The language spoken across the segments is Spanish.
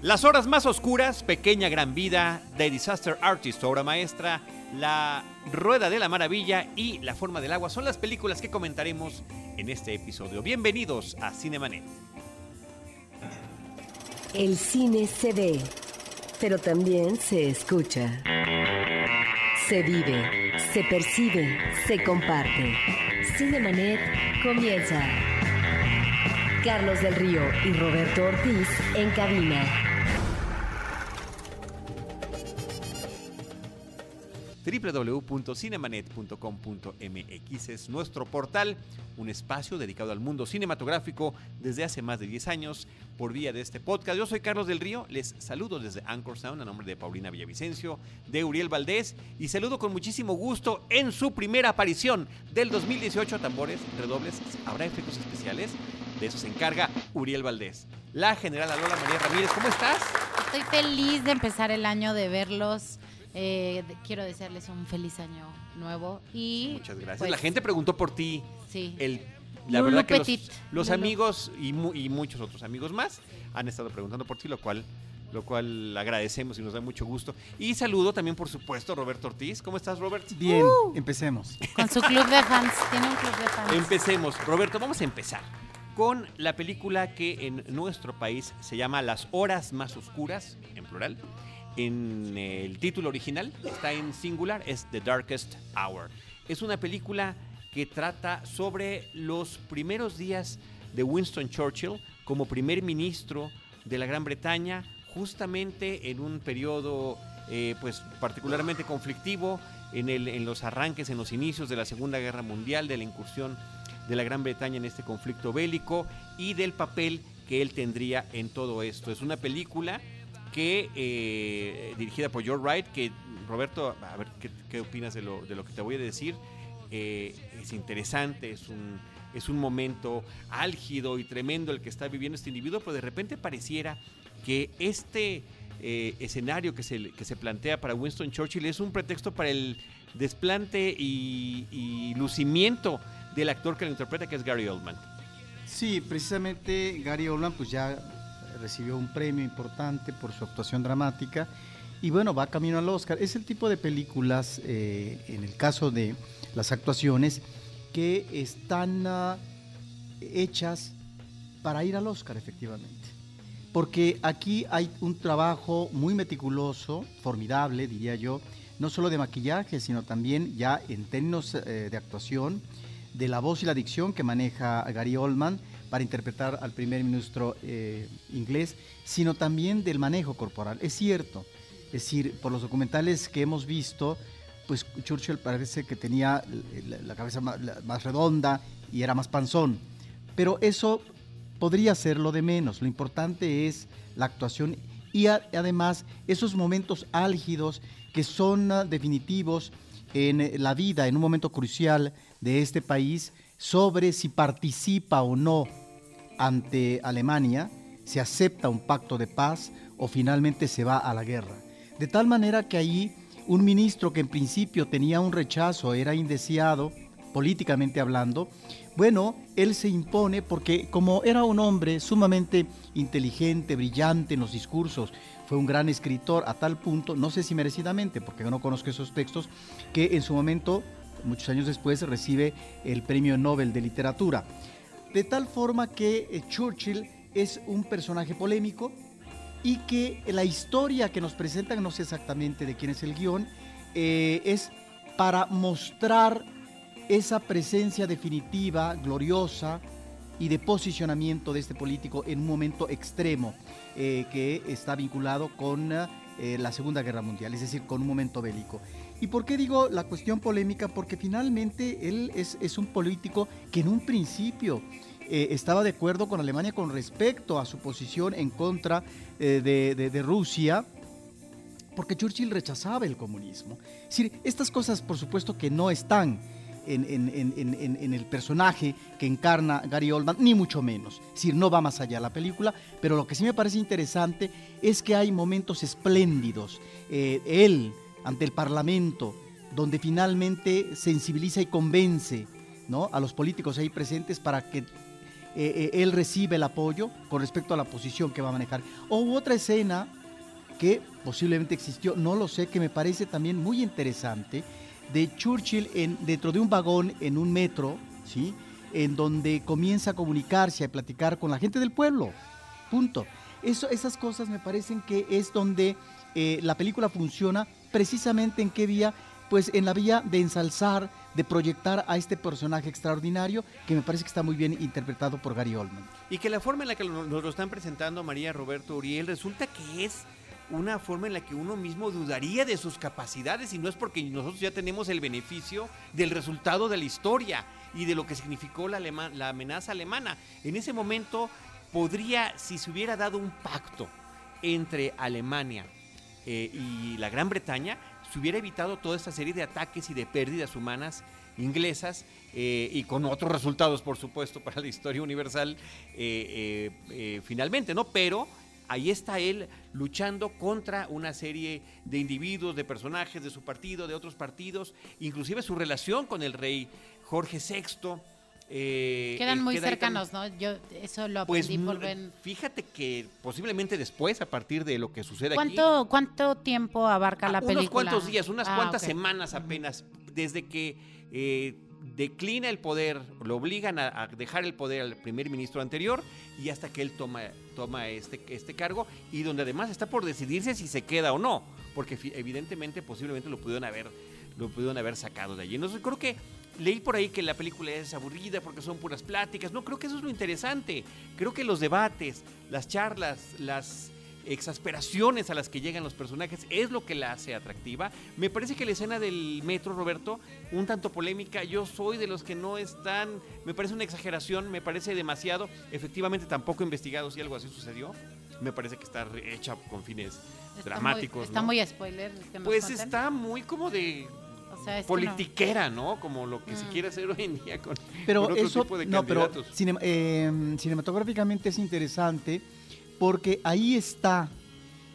Las horas más oscuras, Pequeña Gran Vida, The Disaster Artist, obra maestra, La Rueda de la Maravilla y La Forma del Agua son las películas que comentaremos en este episodio. Bienvenidos a Cinemanet. El cine se ve, pero también se escucha. Se vive, se percibe, se comparte. Cinemanet comienza. Carlos del Río y Roberto Ortiz en cabina. www.cinemanet.com.mx es nuestro portal, un espacio dedicado al mundo cinematográfico desde hace más de 10 años por vía de este podcast. Yo soy Carlos del Río, les saludo desde Anchor Sound a nombre de Paulina Villavicencio, de Uriel Valdés y saludo con muchísimo gusto en su primera aparición del 2018 tambores, redobles, habrá efectos especiales, de eso se encarga Uriel Valdés. La general Lola María Ramírez, ¿cómo estás? Estoy feliz de empezar el año, de verlos. Eh, de- quiero desearles un feliz año nuevo y Muchas gracias. pues, la gente preguntó por ti. sí. El, la Lulu verdad que los, Petit. los Lulu. amigos y, mu- y muchos otros amigos más han estado preguntando por ti, lo cual, lo cual agradecemos y nos da mucho gusto. Y saludo también, por supuesto, a Roberto Ortiz. ¿Cómo estás, Robert? Bien, Uh. empecemos. Con su club de fans, tiene un club de fans. Empecemos. Roberto, vamos a empezar con la película que en nuestro país se llama Las Horas Más Oscuras, en plural. En el título original está en singular, es The Darkest Hour. Es una película que trata sobre los primeros días de Winston Churchill como primer ministro de la Gran Bretaña, justamente en un periodo eh, pues particularmente conflictivo, en, el, en los arranques, en los inicios de la Segunda Guerra Mundial, de la incursión de la Gran Bretaña en este conflicto bélico y del papel que él tendría en todo esto. Es una película que eh, dirigida por George Wright, que Roberto, a ver qué, opinas de lo, de lo que te voy a decir. Eh, es interesante, es un, es un momento álgido y tremendo el que está viviendo este individuo, pero de repente pareciera que este eh, escenario que se, que se plantea para Winston Churchill es un pretexto para el desplante y, y lucimiento del actor que lo interpreta, que es Gary Oldman. Sí, precisamente Gary Oldman pues ya recibió un premio importante por su actuación dramática y bueno, va camino al Oscar. Es el tipo de películas, eh, en el caso de las actuaciones, que están ah, hechas para ir al Oscar, efectivamente. Porque aquí hay un trabajo muy meticuloso, formidable, diría yo, no solo de maquillaje, sino también ya en términos eh, de actuación, de la voz y la dicción que maneja Gary Oldman para interpretar al primer ministro eh, inglés, sino también del manejo corporal. Es cierto, es decir, por los documentales que hemos visto, pues Churchill parece que tenía la, cabeza más, redonda y era más panzón, pero eso podría ser lo de menos. Lo importante es la actuación y además esos momentos álgidos que son ah, definitivos en la vida, en un momento crucial de este país, sobre si participa o no ante Alemania, si acepta un pacto de paz o finalmente se va a la guerra. De tal manera que ahí un ministro que en principio tenía un rechazo, era indeseado, políticamente hablando, bueno, él se impone porque como era un hombre sumamente inteligente, brillante en los discursos, fue un gran escritor a tal punto, no sé si merecidamente, porque no conozco esos textos, que en su momento, muchos años después, recibe el Premio Nobel de Literatura. De tal forma que eh, Churchill es un personaje polémico y que la historia que nos presentan, no sé exactamente de quién es el guion, eh, es para mostrar esa presencia definitiva, gloriosa y de posicionamiento de este político en un momento extremo eh, que está vinculado con la Segunda Guerra Mundial, es decir, con un momento bélico. ¿Y por qué digo la cuestión polémica? Porque finalmente él es, un político que en un principio eh, estaba de acuerdo con Alemania con respecto a su posición en contra eh, de, Rusia, porque Churchill rechazaba el comunismo. Es decir, estas cosas por supuesto que no están en el personaje que encarna Gary Oldman, ni mucho menos. Es decir, no va más allá la película, pero lo que sí me parece interesante es que hay momentos espléndidos. Eh, él, ante el Parlamento, donde finalmente sensibiliza y convence ¿no? a los políticos ahí presentes para que eh, él recibe el apoyo con respecto a la posición que va a manejar. O otra escena que posiblemente existió, no lo sé, que me parece también muy interesante, de Churchill en, dentro de un vagón en un metro, ¿sí? en donde comienza a comunicarse, a platicar con la gente del pueblo. Punto. Esas cosas me parecen que es donde eh, la película funciona precisamente en qué vía, pues en la vía de ensalzar, de proyectar a este personaje extraordinario que me parece que está muy bien interpretado por Gary Oldman. Y que la forma en la que nos lo están presentando María Roberto Uriel resulta que es una forma en la que uno mismo dudaría de sus capacidades y no es porque nosotros ya tenemos el beneficio del resultado de la historia y de lo que significó la, la amenaza alemana. En ese momento podría, si se hubiera dado un pacto entre Alemania eh, y la Gran Bretaña, se hubiera evitado toda esta serie de ataques y de pérdidas humanas inglesas eh, y con otros resultados, por supuesto, para la historia universal eh, finalmente, ¿no? Pero ahí está él luchando contra una serie de individuos, de personajes de su partido, de otros partidos, inclusive su relación con el rey Jorge VI. Eh, Quedan muy cercanos, ¿no? Yo eso lo pues, aprendí por ver. Fíjate que posiblemente después, a partir de lo que sucede ¿Cuánto, aquí. ¿Cuánto tiempo abarca la película? Unos cuantos días, unas ah, cuantas semanas apenas, desde que eh, declina el poder, lo obligan a, dejar el poder al primer ministro anterior y hasta que él toma, toma este, este cargo y donde además está por decidirse si se queda o no, porque evidentemente posiblemente lo pudieron haber, lo pudieron haber sacado de allí. Entonces creo que leí por ahí que la película es aburrida porque son puras pláticas. No, creo que eso es lo interesante. Creo que los debates, las charlas, las exasperaciones a las que llegan los personajes es lo que la hace atractiva. Me parece que la escena del metro, Roberto, un tanto polémica, yo soy de los que no están, me parece una exageración, me parece demasiado, efectivamente tampoco investigado si algo así sucedió, me parece que está hecha con fines dramáticos. está muy spoiler. pues está muy como de politiquera, no. Como lo que se mm. quiere hacer hoy en día con, pero otro eso, tipo de no, Pero em, cinematográficamente es interesante porque ahí está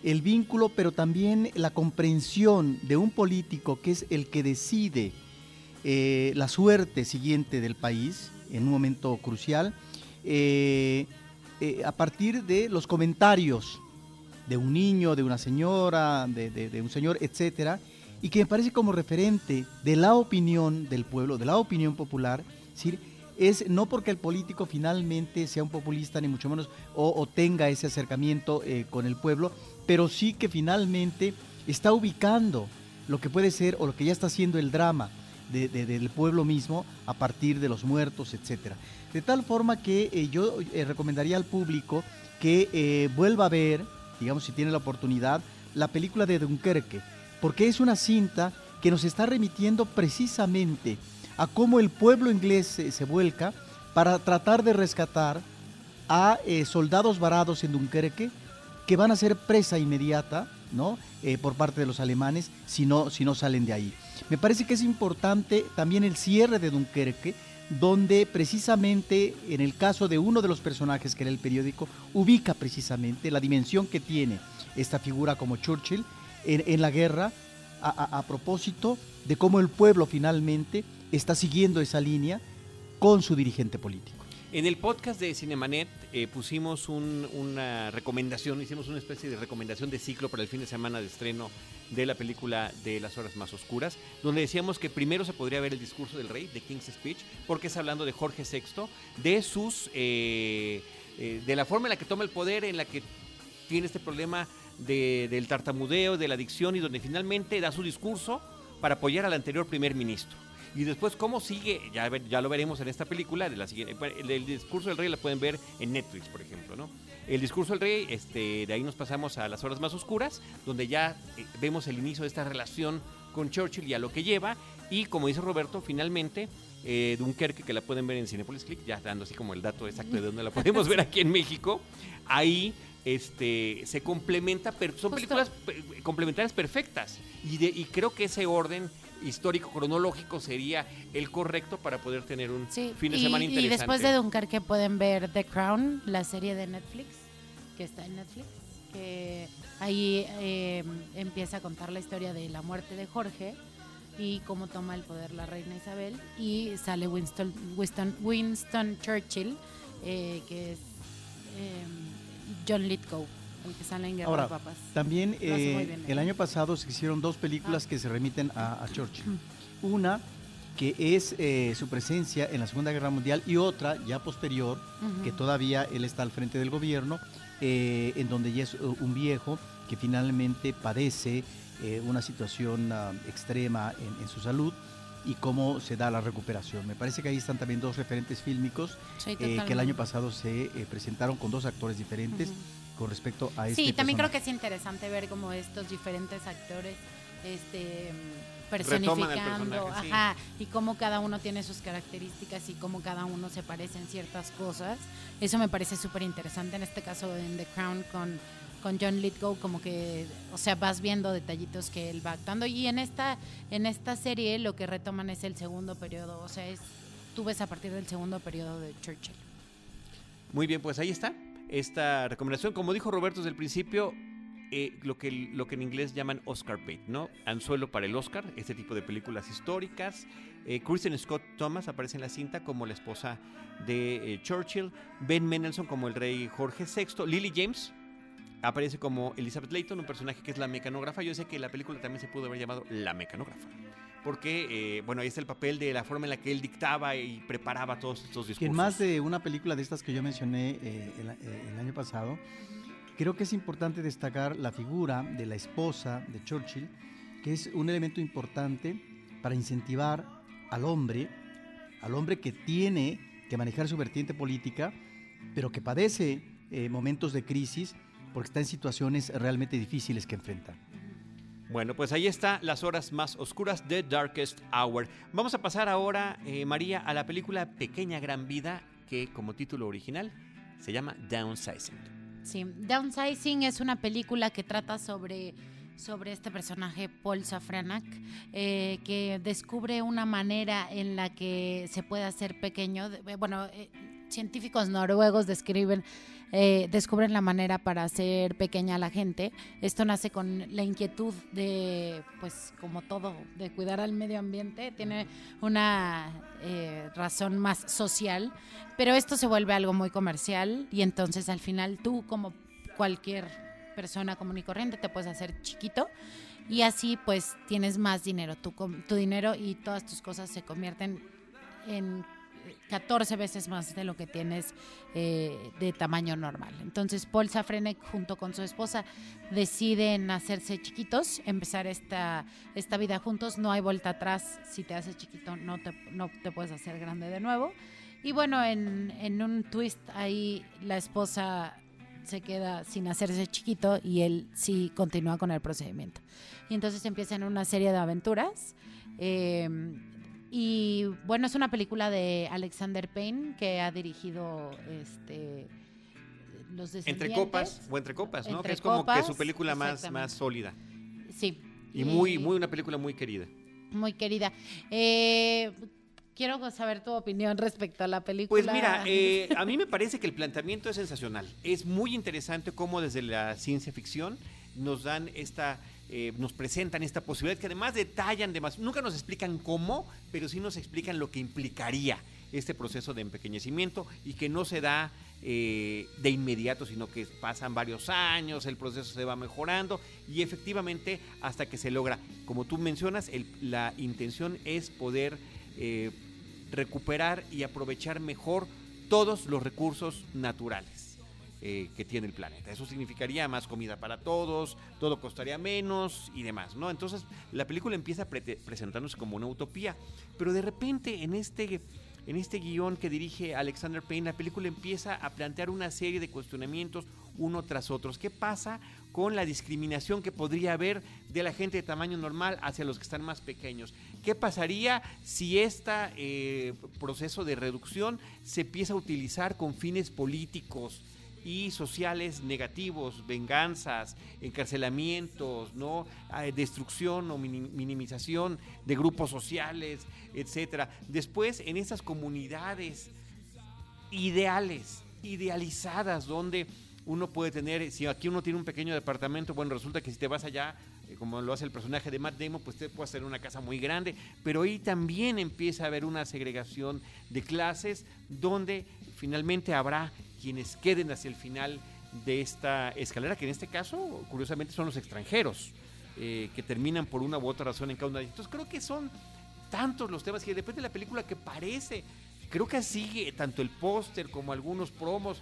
el vínculo, pero también la comprensión de un político que es el que decide eh, la suerte siguiente del país en un momento crucial, eh, eh, a partir de los comentarios de un niño, de una señora, de, de un señor, etcétera, y que me parece como referente de la opinión del pueblo, de la opinión popular, es no porque el político finalmente sea un populista, ni mucho menos, o, tenga ese acercamiento eh, con el pueblo, pero sí que finalmente está ubicando lo que puede ser o lo que ya está haciendo el drama del pueblo mismo a partir de los muertos, etcétera. De tal forma que eh, yo eh, recomendaría al público que vuelva a ver, digamos si tiene la oportunidad, la película de Dunkerque porque es una cinta que nos está remitiendo precisamente a cómo el pueblo inglés se, vuelca para tratar de rescatar a eh, soldados varados en Dunkerque que van a ser presa inmediata ¿no? Eh, por parte de los alemanes si no, si no salen de ahí. Me parece que es importante también el cierre de Dunkerque, donde precisamente en el caso de uno de los personajes que era el periódico, ubica precisamente la dimensión que tiene esta figura como Churchill en, la guerra a, propósito de cómo el pueblo finalmente está siguiendo esa línea con su dirigente político. En el podcast de Cinemanet eh, pusimos una recomendación, hicimos una especie de recomendación de ciclo para el fin de semana de estreno de la película de las horas más oscuras, donde decíamos que primero se podría ver el discurso del rey, de King's Speech, porque es hablando de Jorge VI, de sus, eh, eh, de la forma en la que toma el poder, en la que tiene este problema del tartamudeo, de la adicción y donde finalmente da su discurso para apoyar al anterior primer ministro. Y después cómo sigue, ya, lo veremos en esta película, la siguiente, el, discurso del rey la pueden ver en Netflix, por ejemplo, ¿no? El discurso del rey, este, de ahí nos pasamos a las horas más oscuras, donde ya eh, vemos el inicio de esta relación con Churchill y a lo que lleva, y como dice Roberto, finalmente eh, Dunkerque, que la pueden ver en Cinepolis Click, ya dando así como el dato exacto de dónde la podemos ver aquí en México, ahí este, se complementa, son películas complementarias perfectas y, creo que ese orden histórico cronológico sería el correcto para poder tener un fin de semana interesante. Y después de Dunkerque pueden ver The Crown, la serie de Netflix, que está en Netflix, que ahí eh, empieza a contar la historia de la muerte de Jorge y cómo toma el poder la reina Isabel y sale Winston, Winston, Winston Churchill eh, que es em, John Lithgow, el que sale en Guerra Ahora, de Papas. También eh, bien, el ¿eh? año pasado se hicieron dos películas Ah. que se remiten a, a Churchill. Una que es eh, su presencia en la Segunda Guerra Mundial y otra ya posterior, que todavía él está al frente del gobierno, eh, en donde ya es uh, un viejo que finalmente padece eh, una situación ah, extrema en, en su salud y cómo se da la recuperación. Me parece que ahí están también dos referentes fílmicos Sí, eh, que el año pasado se eh, presentaron con dos actores diferentes con respecto a este Sí, también creo que es interesante ver como estos diferentes actores este personificando, sí. ajá, y cómo cada uno tiene sus características y cómo cada uno se parece en ciertas cosas. Eso me parece súper interesante en este caso en The Crown con con John Lithgow como que o sea vas viendo detallitos que él va actuando y en esta en esta serie lo que retoman es el segundo periodo o sea tú ves a partir del segundo periodo de Churchill Muy bien, pues ahí está esta recomendación. Como dijo Roberto desde el principio, eh, lo, que, lo que en inglés llaman Oscar bait, ¿no? Anzuelo para el Oscar, este tipo de películas históricas. Eh, Kristen Scott Thomas aparece en la cinta como la esposa de eh, Churchill. Ben Mendelsohn como el rey Jorge VI. Lily James aparece como Elizabeth Layton, un personaje que es la mecanógrafa. Yo sé que la película también se pudo haber llamado La mecanógrafa. Porque, eh, bueno, ahí está el papel de la forma en la que él dictaba y preparaba todos estos discursos. En más de una película de estas que yo mencioné eh, el, eh, el año pasado, creo que es importante destacar la figura de la esposa de Churchill, que es un elemento importante para incentivar al hombre, al hombre que tiene que manejar su vertiente política, pero que padece momentos de crisis porque está en situaciones realmente difíciles que enfrentar. Bueno, pues ahí está Las Horas Más Oscuras, The Darkest Hour. Vamos a pasar ahora, eh, María, a la película Pequeña Gran Vida, que como título original se llama Downsizing. Sí, Downsizing es una película que trata sobre, sobre este personaje, Paul Safranak, eh, que descubre una manera en la que se puede hacer pequeño. De- Bueno, eh, científicos noruegos describen, eh, descubren la manera para hacer pequeña a la gente. Esto nace con la inquietud de, pues como todo, de cuidar al medio ambiente. Tiene una eh, razón más social, pero esto se vuelve algo muy comercial y entonces al final tú como cualquier persona común y corriente te puedes hacer chiquito y así pues tienes más dinero. Tu, tu dinero y todas tus cosas se convierten en 14 veces más de lo que tienes eh, de tamaño normal. Entonces Paul Safranek junto con su esposa deciden hacerse chiquitos, empezar esta, esta vida juntos. No hay vuelta atrás. Si te haces chiquito no te, no te puedes hacer grande de nuevo. Y bueno, en, en un twist ahí la esposa se queda sin hacerse chiquito y él sí continúa con el procedimiento. Y entonces empiezan una serie de aventuras. eh, y bueno, es una película de Alexander Payne que ha dirigido este Los Entre copas o entre copas, ¿no? Entre que es como que su película más, más sólida. Sí. Y muy, muy una película muy querida. muy querida. Eh, quiero saber tu opinión respecto a la película. Pues mira, eh, a mí me parece que el planteamiento es sensacional. Es muy interesante cómo desde la ciencia ficción nos dan esta, eh, nos presentan esta posibilidad que además detallan demasiado. Nunca nos explican cómo, pero sí nos explican lo que implicaría este proceso de empequeñecimiento y que no se da eh, de inmediato, sino que pasan varios años, el proceso se va mejorando y efectivamente hasta que se logra. Como tú mencionas, el- la intención es poder eh, recuperar y aprovechar mejor todos los recursos naturales eh, que tiene el planeta. Eso significaría más comida para todos, todo costaría menos y demás, ¿no? Entonces la película empieza prete- presentándose como una utopía, pero de repente en este, en este guion que dirige Alexander Payne, la película empieza a plantear una serie de cuestionamientos uno tras otros. ¿Qué pasa con la discriminación que podría haber de la gente de tamaño normal hacia los que están más pequeños? ¿Qué pasaría si este proceso de reducción se empieza a utilizar con fines políticos? Y sociales negativos, venganzas, encarcelamientos, ¿no? Ah, destrucción o mini- minimización de grupos sociales, etcétera. Después, en esas comunidades ideales, idealizadas, donde uno puede tener, si aquí uno tiene un pequeño departamento, bueno, resulta que si te vas allá, eh, como lo hace el personaje de Matt Damon, pues te puede hacer una casa muy grande, pero ahí también empieza a haber una segregación de clases donde finalmente habrá quienes queden hacia el final de esta escalera, que en este caso, curiosamente, son los extranjeros, eh, que terminan por una u otra razón en cada una de ellas. Entonces creo que son tantos los temas que depende de la película que parece, creo que sigue tanto el póster como algunos promos,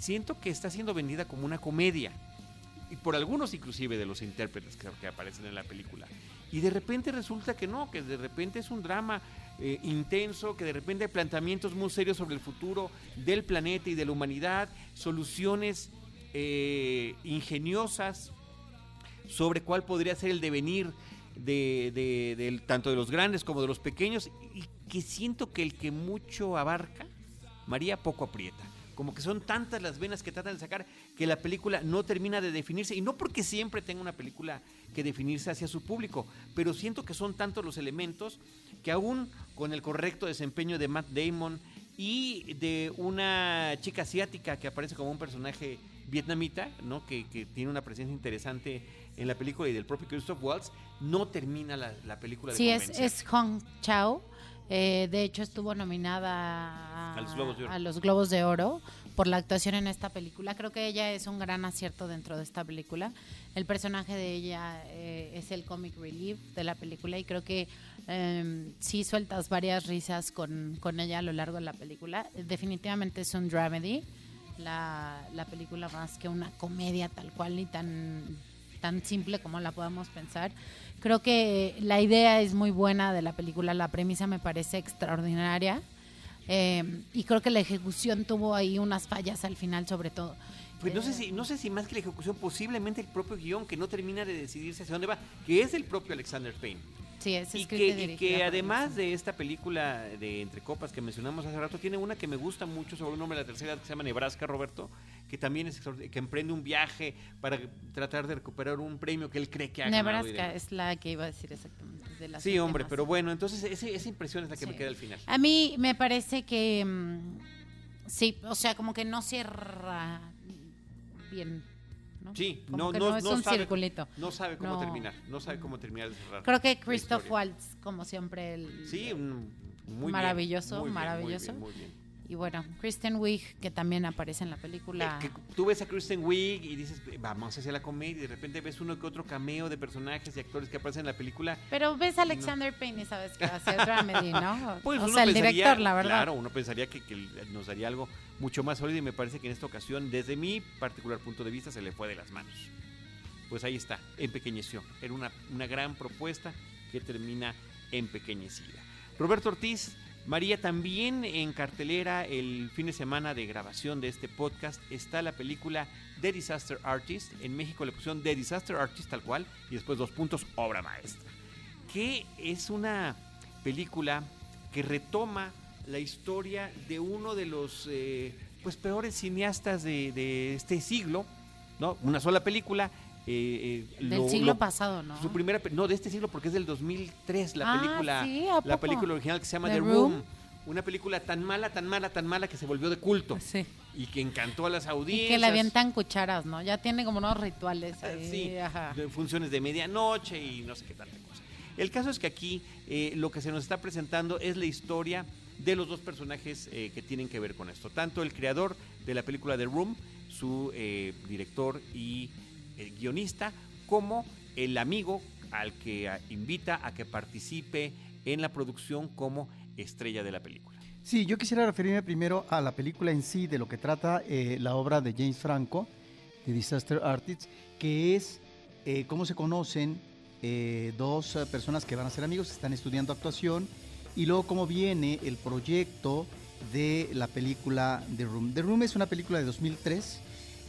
siento que está siendo vendida como una comedia y por algunos inclusive de los intérpretes que, aparecen en la película. Y de repente resulta que no, que de repente es un drama eh, intenso, que de repente hay planteamientos muy serios sobre el futuro del planeta y de la humanidad, soluciones eh, ingeniosas sobre cuál podría ser el devenir de, tanto de los grandes como de los pequeños, y que siento que el que mucho abarca, María poco aprieta como que son tantas las venas que tratan de sacar que la película no termina de definirse y no porque siempre tenga una película que definirse hacia su público, pero siento que son tantos los elementos que aún con el correcto desempeño de Matt Damon y de una chica asiática que aparece como un personaje vietnamita, ¿no? que, que tiene una presencia interesante en la película y del propio Christoph Waltz, no termina la, la película de Sí, es, es Hong Chao. Eh, de hecho, estuvo nominada a, a, los a, los Globos de Oro por la actuación en esta película. Creo que ella es un gran acierto dentro de esta película. El personaje de ella eh, es el comic relief de la película y creo que eh, sí sueltas varias risas con, con, ella a lo largo de la película. Definitivamente es un dramedy, la, la película más que una comedia tal cual ni tan, tan simple como la podamos pensar. Creo que la idea es muy buena de la película, la premisa me parece extraordinaria eh, y creo que la ejecución tuvo ahí unas fallas al final sobre todo. Pues no sé si no sé si más que la ejecución, posiblemente el propio guion que no termina de decidirse hacia dónde va, que es el propio Alexander Payne. Sí, es y que, y que además de esta película de Entre Copas que mencionamos hace rato, tiene una que me gusta mucho sobre un hombre de la tercera edad que se llama Nebraska, Roberto, que también es que emprende un viaje para tratar de recuperar un premio que él cree que ha Nebraska ganado. es la que iba a decir exactamente. De las sí, hombre, pero bueno, entonces ese, esa impresión es la que Sí. me queda al final. A mí me parece que mm, sí, o sea, como que no cierra bien. ¿No? Sí, Como no, que no, es un sabe, circulito. no sabe cómo No. terminar, no sabe cómo terminar de cerrar. Creo que Christoph. Waltz, como siempre, el, Sí, un- muy bien, Maravilloso, muy bien, maravilloso. Muy bien, muy bien. Y bueno, Kristen Wiig, que también aparece en la película. Eh, que tú ves a Kristen Wiig y dices, vamos hacia la comedia, y de repente ves uno que otro cameo de personajes y actores que aparecen en la película. Pero ves a Alexander Payne y sabes que va a ser dramedy, ¿no? Pues o sea, el pensaría- director, la verdad. Claro, uno pensaría que, que nos daría algo mucho más sólido y me parece que en esta ocasión, desde mi particular punto de vista, se le fue de las manos. Pues ahí está, empequeñeció. Era una, una gran propuesta que termina empequeñecida. Roberto Ortiz, María, también en cartelera el fin de semana de grabación de este podcast está la película The Disaster Artist. En México le pusieron The Disaster Artist tal cual y después dos puntos, obra maestra. Que es una película que retoma la historia de uno de los eh, pues peores cineastas de, de este siglo, ¿no? Una sola película. Eh, eh, Del lo- siglo lo- pasado, ¿no? Su primera, no, de este siglo porque es del 2003 la Ah, película, ¿sí? ¿A la película original que se llama The The, Room. Room. Una película tan mala, tan mala, tan mala que se volvió de culto Sí. y que encantó a las audiencias. Y que le avientan cucharas, ¿no? Ya tiene como unos rituales Ah, ahí. sí, ajá. funciones de medianoche y no sé qué tanta cosa. El caso es que aquí eh, lo que se nos está presentando es la historia de los dos personajes eh, que tienen que ver con esto. Tanto el creador de la película The Room, su eh, director y eh, guionista, como el amigo al que ah, invita a que participe en la producción como estrella de la película. Sí, yo quisiera referirme primero a la película en sí, de lo que trata eh, la obra de James Franco, de Disaster Artists, que es eh, cómo se conocen eh, dos personas que van a ser amigos, están estudiando actuación, y luego cómo viene el proyecto de la película The Room. The Room es una película de 2003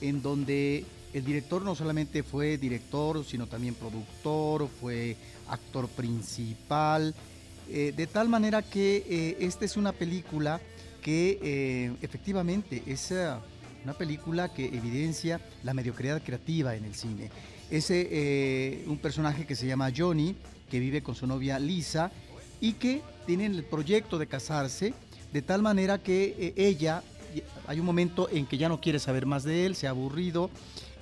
en donde el director no solamente fue director, sino también productor, fue actor principal, eh, de tal manera que eh, esta es una película que eh, efectivamente es una película que evidencia la mediocridad creativa en el cine. Es un personaje que se llama Johnny, que vive con su novia Lisa y que tienen el proyecto de casarse, de tal manera que ella, hay un momento en que ya no quiere saber más de él, se ha aburrido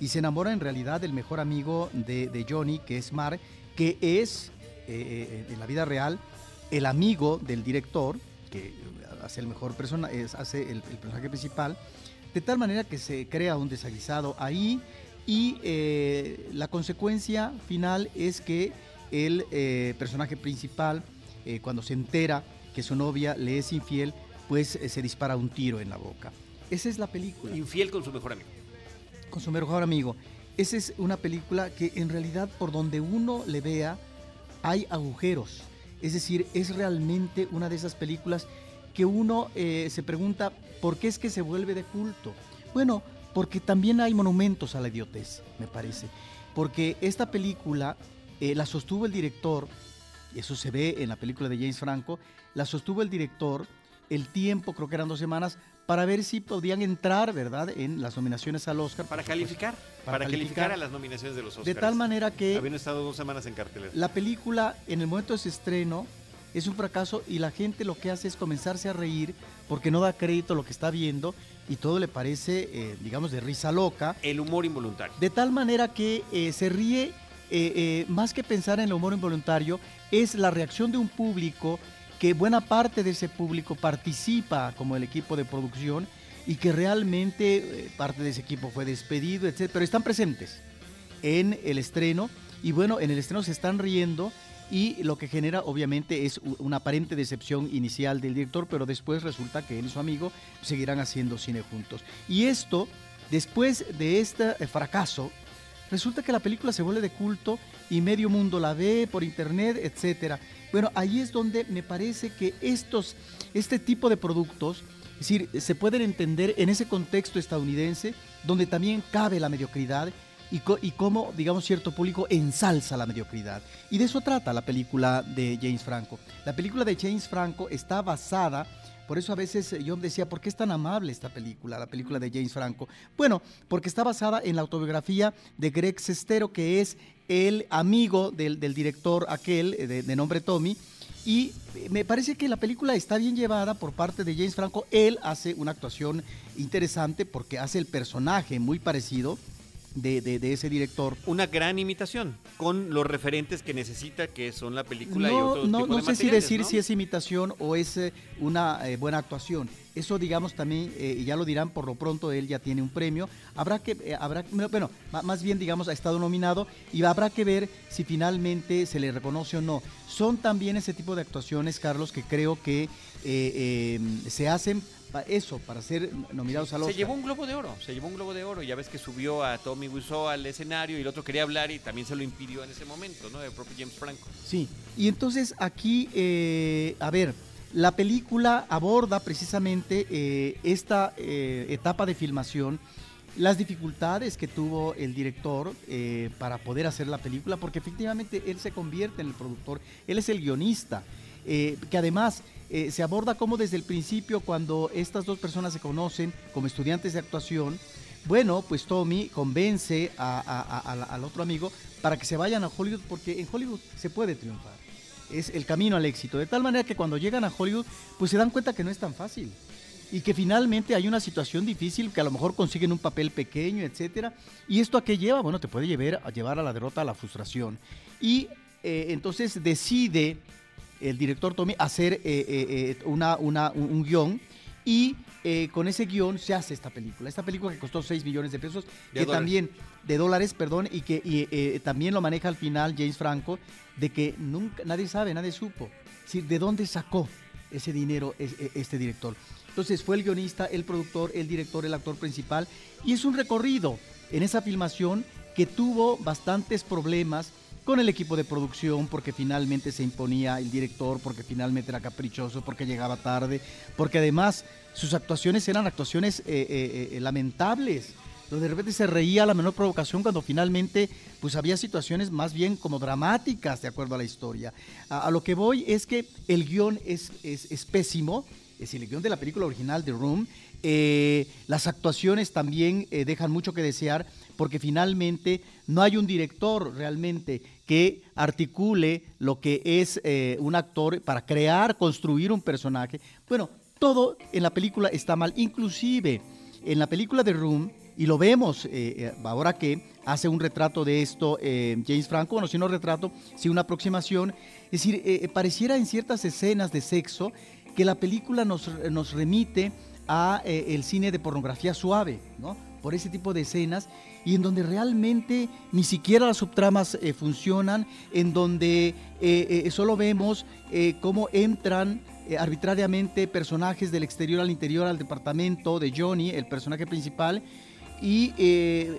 y se enamora en realidad del mejor amigo de, Johnny, que es Mark, que es eh, eh, en la vida real el amigo del director, que hace el mejor persona, es, hace el, personaje principal, de tal manera que se crea un desaguisado ahí y eh, la consecuencia final es que el personaje principal, cuando se entera que su novia le es infiel, pues se dispara un tiro en la boca. Esa es la película Infiel con su mejor amigo. Con su mejor amigo. Esa es una película que en realidad por donde uno le vea hay agujeros. Es decir, es realmente una de esas películas que uno eh, se pregunta por qué es que se vuelve de culto. Bueno, porque también hay monumentos a la idiotez, me parece. Porque esta película eh, la sostuvo el director, eso se ve en la película de James Franco, la sostuvo el director el tiempo, creo que eran dos semanas, para ver si podían entrar, ¿verdad?, en las nominaciones al Oscar. Para calificar. Para Para, calificar calificar. a las nominaciones de los Oscars. De tal manera que Habían estado dos semanas en cartelera. la película en el momento de su estreno es un fracaso y la gente lo que hace es comenzarse a reír porque no da crédito a lo que está viendo y todo le parece, eh, digamos, de risa loca. El humor involuntario. De tal manera que eh, se ríe, eh, eh, más que pensar en el humor involuntario, es la reacción de un público que buena parte de ese público participa como el equipo de producción y que realmente eh, parte de ese equipo fue despedido, etc. Pero están presentes en el estreno y bueno, en el estreno se están riendo y lo que genera obviamente es una aparente decepción inicial del director, pero después resulta que él y su amigo seguirán haciendo cine juntos. Y esto, después de este fracaso, resulta que la película se vuelve de culto y medio mundo la ve por internet, etcétera. Bueno, ahí es donde me parece que estos, este tipo de productos, es decir, se pueden entender en ese contexto estadounidense, donde también cabe la mediocridad y, co- y cómo, digamos, cierto público ensalza la mediocridad. Y de eso trata la película de James Franco. La película de James Franco está basada, por eso a veces eh, yo decía, ¿por qué es tan amable esta película, la película de James Franco? Bueno, porque está basada en la autobiografía de Greg Sestero, que es el amigo del, del director aquel, eh, de, de nombre Tommy, y eh, me parece que la película está bien llevada por parte de James Franco. Él hace una actuación interesante porque hace el personaje muy parecido de, de- de ese director. Una gran imitación con los referentes que necesita, que son la película y No, otro no, tipo no de sé si decir ¿no? si es imitación o es eh, una eh, buena actuación. Eso, digamos, también, eh, ya lo dirán por lo pronto, él ya tiene un premio. Habrá que, eh, habrá, bueno, más bien, digamos, ha estado nominado y habrá que ver si finalmente se le reconoce o no. Son también ese tipo de actuaciones, Carlos, que creo que eh, se hacen eso, para ser nominados al Se Oscar. llevó un globo de oro, se llevó un globo de oro. Ya ves que subió a Tommy Wiseau al escenario y el otro quería hablar y también se lo impidió en ese momento, ¿no? El propio James Franco. Sí, y entonces aquí, eh, a ver, la película aborda precisamente eh, esta eh, etapa de filmación, las dificultades que tuvo el director eh, para poder hacer la película, porque efectivamente él se convierte en el productor, él es el guionista, eh, que además eh, se aborda como desde el principio, cuando estas dos personas se conocen como estudiantes de actuación, bueno, pues Tommy convence al otro amigo para que se vayan a Hollywood, porque en Hollywood se puede triunfar. Es el camino al éxito. De tal manera que cuando llegan a Hollywood, pues se dan cuenta que no es tan fácil. Y que finalmente hay una situación difícil, que a lo mejor consiguen un papel pequeño, etcétera. ¿Y esto a qué lleva? Bueno, te puede llevar a, llevar a la derrota, a la frustración. Y eh, entonces decide el director Tommy hacer eh, eh, eh, una, una- un, un guion y eh, con ese guion se hace esta película. Esta película que costó 6 millones de pesos, De que dólares. también, de dólares, perdón, y que y, eh, también lo maneja al final James Franco, de que nunca, nadie sabe, nadie supo. ¿de dónde sacó ese dinero es- e- este director? Entonces fue el guionista, el productor, el director, el actor principal, y es un recorrido en esa filmación que tuvo bastantes problemas con el equipo de producción, porque finalmente se imponía el director, porque finalmente era caprichoso, porque llegaba tarde, porque además sus actuaciones eran actuaciones eh, eh, eh, lamentables, donde de repente se reía a la menor provocación cuando finalmente pues había situaciones más bien como dramáticas de acuerdo a la historia. A, lo que voy es que el guion es, es, pésimo, es decir, el guion de la película original The Room, eh, las actuaciones también eh, dejan mucho que desear porque finalmente no hay un director realmente que articule lo que es eh, un actor para crear, construir un personaje. Bueno, todo en la película está mal, inclusive en la película The Room, y lo vemos ahora que hace un retrato de esto James Franco, bueno, si no retrato, si una aproximación, es decir, pareciera en ciertas escenas de sexo que la película nos, nos remite a eh, el cine de pornografía suave, ¿no? Por ese tipo de escenas y en donde realmente ni siquiera las subtramas eh, funcionan, en donde eh, solo vemos cómo entran arbitrariamente personajes del exterior al interior al departamento de Johnny, el personaje principal, y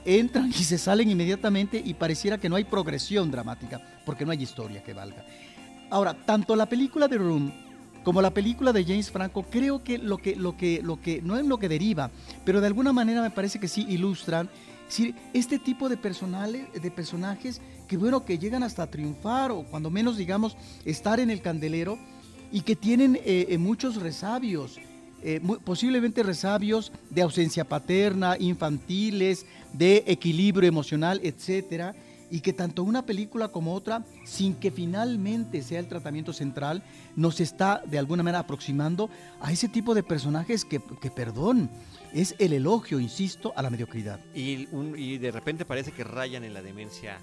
entran y se salen inmediatamente y pareciera que no hay progresión dramática, porque no hay historia que valga. Ahora, tanto la película de Room como la película de James Franco, creo que lo que, lo que, lo que, no es lo que deriva, pero de alguna manera me parece que sí ilustran este tipo de, personales, de personajes que bueno, que llegan hasta triunfar o cuando menos digamos estar en el candelero y que tienen eh, eh, muchos resabios, eh, posiblemente resabios de ausencia paterna, infantiles, de equilibrio emocional, etcétera y que tanto una película como otra, sin que finalmente sea el tratamiento central, nos está de alguna manera aproximando a ese tipo de personajes que, perdón, es el elogio, insisto, a la mediocridad. Y, y de repente parece que rayan en la demencia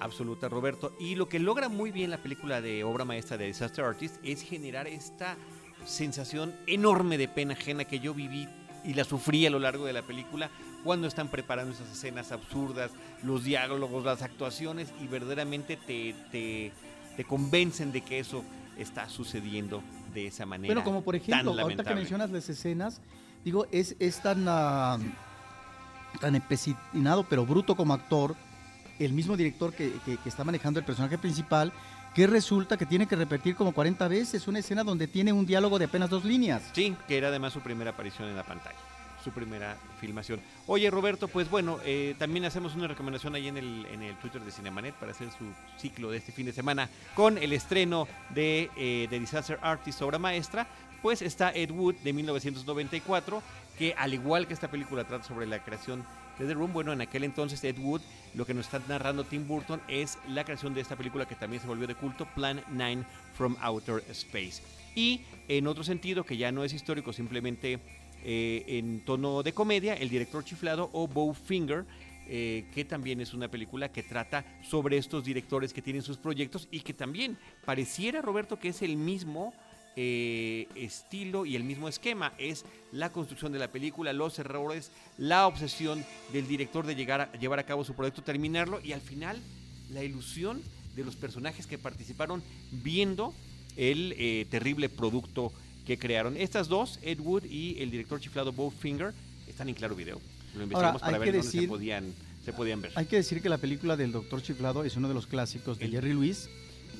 absoluta, Roberto. Y lo que logra muy bien la película de obra maestra de Disaster Artist es generar esta sensación enorme de pena ajena que yo viví y la sufrí a lo largo de la película cuando están preparando esas escenas absurdas, los diálogos, las actuaciones y verdaderamente te, te, te convencen de que eso está sucediendo de esa manera. Bueno, como por ejemplo, ahorita que mencionas las escenas, digo, es, es tan, uh, tan empecinado pero bruto como actor, el mismo director que, que, que, está manejando el personaje principal, que resulta que tiene que repetir como 40 veces una escena donde tiene un diálogo de apenas dos líneas. Sí, que era además su primera aparición en la pantalla su primera filmación. Oye, Roberto, pues bueno, eh, también hacemos una recomendación ahí en el, en el Twitter de Cinemanet para hacer su ciclo de este fin de semana con el estreno de, eh, Disaster Artist, obra maestra. Pues está Ed Wood de 1994, que al igual que esta película trata sobre la creación de The Room, bueno, en aquel entonces Ed Wood, lo que nos está narrando Tim Burton es la creación de esta película que también se volvió de culto, Plan 9 from Outer Space. Y en otro sentido, que ya no es histórico, simplemente eh, en tono de comedia, El director chiflado o Bowfinger, eh, que también es una película que trata sobre estos directores que tienen sus proyectos y que también pareciera, Roberto, que es el mismo eh, estilo y el mismo esquema. Es la construcción de la película, los errores, la obsesión del director de llegar a, llevar a cabo su proyecto, terminarlo y al final la ilusión de los personajes que participaron viendo el terrible producto que crearon. Estas dos, Ed Wood y el director chiflado Bob Finger, están en claro video. Lo investigamos para ver dónde se podían, se podían ver. Hay que decir que la película del Doctor Chiflado es uno de los clásicos de Jerry Lewis.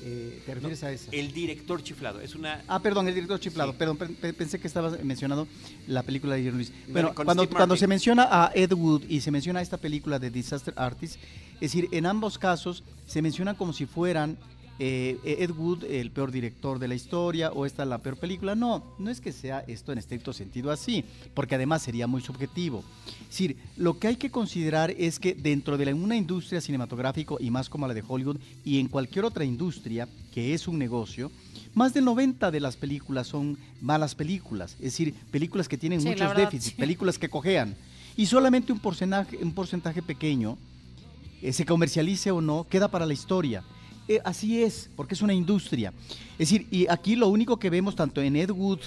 Eh, ¿Te refieres a esa? El director chiflado. Es una. Ah, perdón, el director chiflado. Perdón, pensé que estabas mencionando la película de Jerry Lewis. Bueno, cuando, cuando se menciona a Ed Wood y se menciona esta película de Disaster Artist, es decir, en ambos casos se menciona como si fueran eh, Ed Wood el peor director de la historia o esta la peor película. No, no es que sea esto en estricto sentido así, porque además sería muy subjetivo. Es decir, lo que hay que considerar es que dentro de una industria cinematográfica y más como la de Hollywood y en cualquier otra industria que es un negocio, más del 90 de las películas son malas películas, es decir, películas que tienen muchos déficits, películas que cojean. Y solamente un porcentaje, un porcentaje pequeño, eh, se comercialice o no, queda para la historia. Eh, así es, porque es una industria. Es decir, y aquí lo único que vemos tanto en Ed Wood,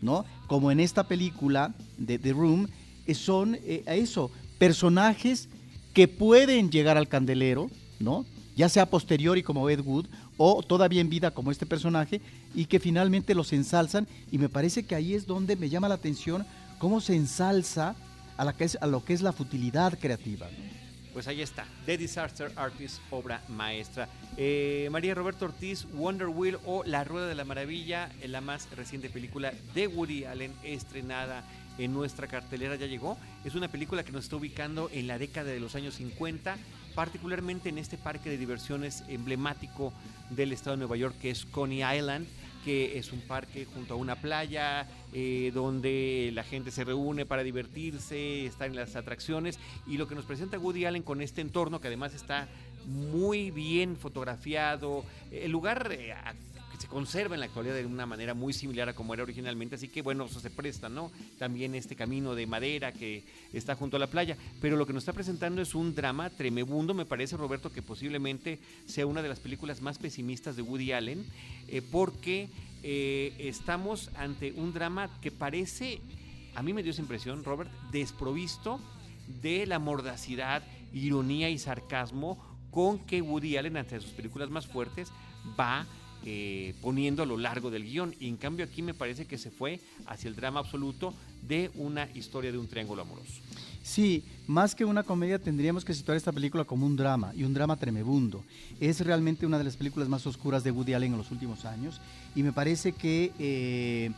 ¿no? Como en esta película de The Room, son eh, eso, personajes que pueden llegar al candelero, ¿no? Ya sea posteriori como Ed Wood o todavía en vida como este personaje y que finalmente los ensalzan y me parece que ahí es donde me llama la atención cómo se ensalza a, la que es, a lo que es la futilidad creativa. Pues ahí está, The Disaster Artist, obra maestra. Eh, María Roberto Ortiz, Wonder Wheel o La Rueda de la Maravilla, la más reciente película de Woody Allen estrenada en nuestra cartelera ya llegó. Es una película que nos está ubicando en la década de los años 50, particularmente en este parque de diversiones emblemático del estado de Nueva York que es Coney Island que es un parque junto a una playa eh, donde la gente se reúne para divertirse, estar en las atracciones. Y lo que nos presenta Woody Allen con este entorno que además está muy bien fotografiado, el lugar eh, se conserva en la actualidad de una manera muy similar a como era originalmente, así que bueno, eso se presta, ¿no? También este camino de madera que está junto a la playa, pero lo que nos está presentando es un drama tremebundo, me parece Roberto que posiblemente sea una de las películas más pesimistas de Woody Allen, eh, porque eh, estamos ante un drama que parece, a mí me dio esa impresión, Robert, desprovisto de la mordacidad, ironía y sarcasmo con que Woody Allen, ante sus películas más fuertes, va eh, poniendo a lo largo del guion. Y en cambio aquí me parece que se fue hacia el drama absoluto de una historia de un triángulo amoroso. Sí, más que una comedia tendríamos que situar esta película como un drama y un drama tremebundo. Es realmente una de las películas más oscuras de Woody Allen en los últimos años y me parece que eh,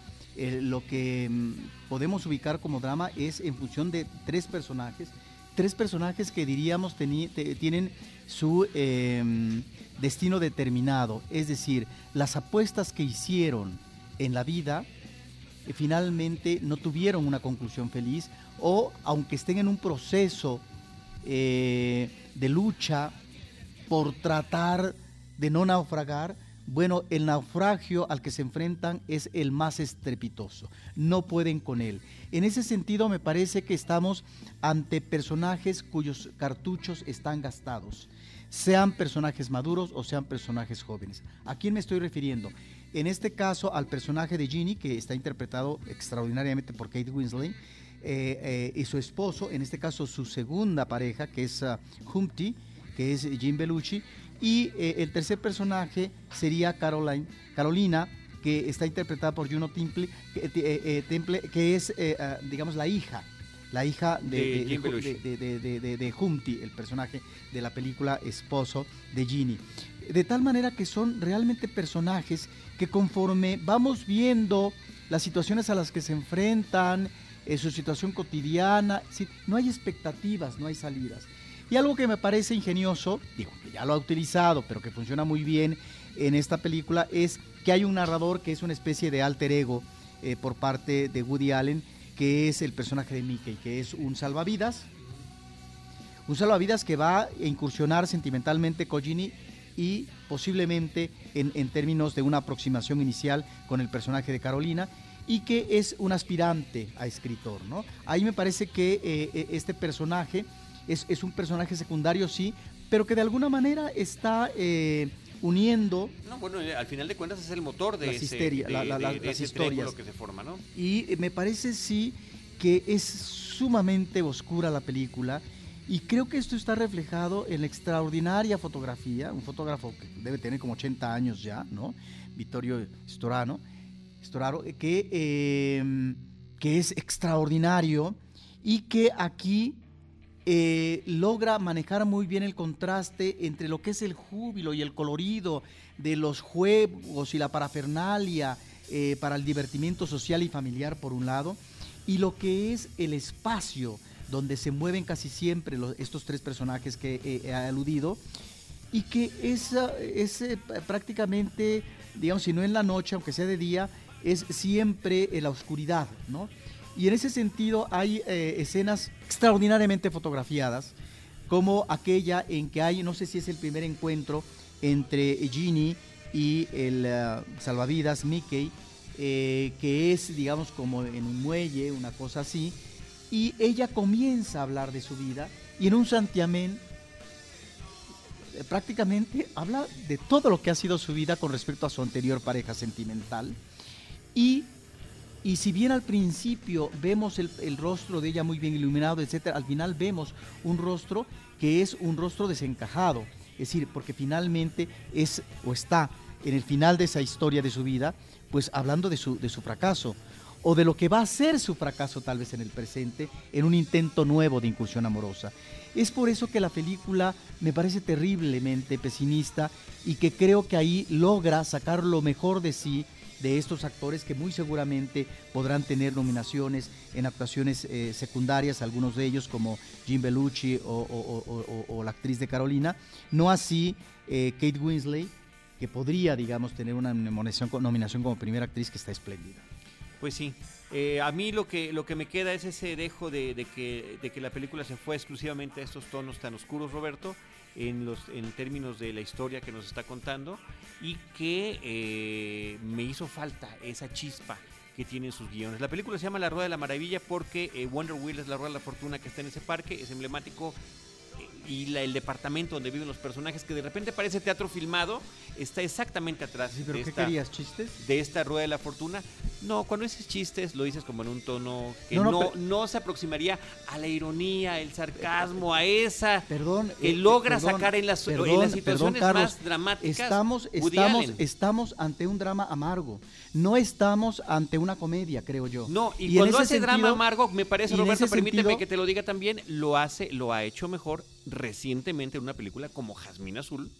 lo que mm, podemos ubicar como drama es en función de tres personajes, tres personajes que diríamos tienen su em, destino determinado, es decir, las apuestas que hicieron en la vida eh, finalmente no tuvieron una conclusión feliz o aunque estén en un proceso eh, de lucha por tratar de no naufragar, bueno, el naufragio al que se enfrentan es el más estrepitoso. No pueden con él. En ese sentido, me parece que estamos ante personajes cuyos cartuchos están gastados, sean personajes maduros o sean personajes jóvenes. ¿A quién me estoy refiriendo? En este caso, al personaje de Ginny, que está interpretado extraordinariamente por Kate Winslet, eh, eh, y su esposo, en este caso su segunda pareja, que es uh, Humpty, que es Jim Belushi, y eh, el tercer personaje sería Caroline, Carolina, que está interpretada por Juno Temple, que, que es, uh, digamos, la hija la hija de, de, de, Humpty, el personaje de la película Esposo de Ginny. De tal manera que son realmente personajes que conforme vamos viendo las situaciones a las que se enfrentan, su situación cotidiana, no hay expectativas, no hay salidas. Y algo que me parece ingenioso, digo que ya lo ha utilizado, pero que funciona muy bien en esta película, es que hay un narrador que es una especie de alter ego eh, por parte de Woody Allen, que es el personaje de Mickey, que es un salvavidas, un salvavidas que va a incursionar sentimentalmente Ginny y posiblemente en, en términos de una aproximación inicial con el personaje de Carolina y que es un aspirante a escritor. ¿no? Ahí me parece que eh, eh, este personaje es, es, un personaje secundario, sí, pero que de alguna manera está eh, uniendo... No, bueno, al final de cuentas es el motor de, las, ese, las historias que se forma, ¿no? Y me parece sí que es sumamente oscura la película y creo que esto está reflejado en la extraordinaria fotografía, un fotógrafo que debe tener como 80 años ya, ¿no? Vittorio Storano, Storaro, que, em, que es extraordinario y que aquí eh, logra manejar muy bien el contraste entre lo que es el júbilo y el colorido de los juegos y la parafernalia eh, para el divertimiento social y familiar por un lado, y lo que es el espacio donde se mueven casi siempre estos tres personajes que he aludido, y que es, es eh, prácticamente, digamos, si no en la noche, aunque sea de día, es siempre la oscuridad, ¿no? Y en ese sentido hay eh, escenas extraordinariamente fotografiadas, como aquella en que hay, no sé si es el primer encuentro entre Ginny y el eh, salvavidas Mickey, eh, que es, digamos, como en un muelle, una cosa así, y ella comienza a hablar de su vida y en un santiamén prácticamente habla de todo lo que ha sido su vida con respecto a su anterior pareja sentimental y, y si bien al principio vemos el, rostro de ella muy bien iluminado, etcétera, al final vemos un rostro que es un rostro desencajado. Es decir, porque finalmente es o está en el final de esa historia de su vida, pues hablando de su, de su fracaso o de lo que va a ser su fracaso tal vez en el presente, en un intento nuevo de incursión amorosa. Es por eso que la película me parece terriblemente pesimista y que creo que ahí logra sacar lo mejor de sí de estos actores que muy seguramente podrán tener nominaciones en actuaciones eh, secundarias, algunos de ellos como Jim Belushi o, la actriz de Carolina, no así eh, Kate Winslet, que podría, digamos, tener una nominación, como primera actriz que está espléndida. Pues sí. Eh, a mí lo que, lo que me queda es ese dejo de, de, que, de que la película se fue exclusivamente a estos tonos tan oscuros, Roberto, en, los, en términos de la historia que nos está contando y que eh, me hizo falta esa chispa que tienen sus guiones. La película se llama La Rueda de la Maravilla porque eh, Wonder Wheel es la Rueda de la Fortuna que está en ese parque, es emblemático. Eh, y la- el departamento donde viven los personajes, que de repente parece teatro filmado, está exactamente atrás Sí, pero de, ¿qué esta, querías? ¿Chistes? de esta rueda de la fortuna. No, cuando dices chistes lo dices como en un tono que No, no, no, no, pero- se aproximaría a la ironía, el sarcasmo, a esa Perdón. que eh, logra perdón, sacar en las, en perdón, las situaciones perdón, Carlos. más dramáticas. Estamos, estamos, estamos ante un drama amargo. No estamos ante una comedia, creo yo. No, y, cuando hace drama amargo, me parece, Roberto, permíteme sentido- que te lo diga también, lo hace, lo ha hecho mejor recientemente en una película como Jazmín Azul,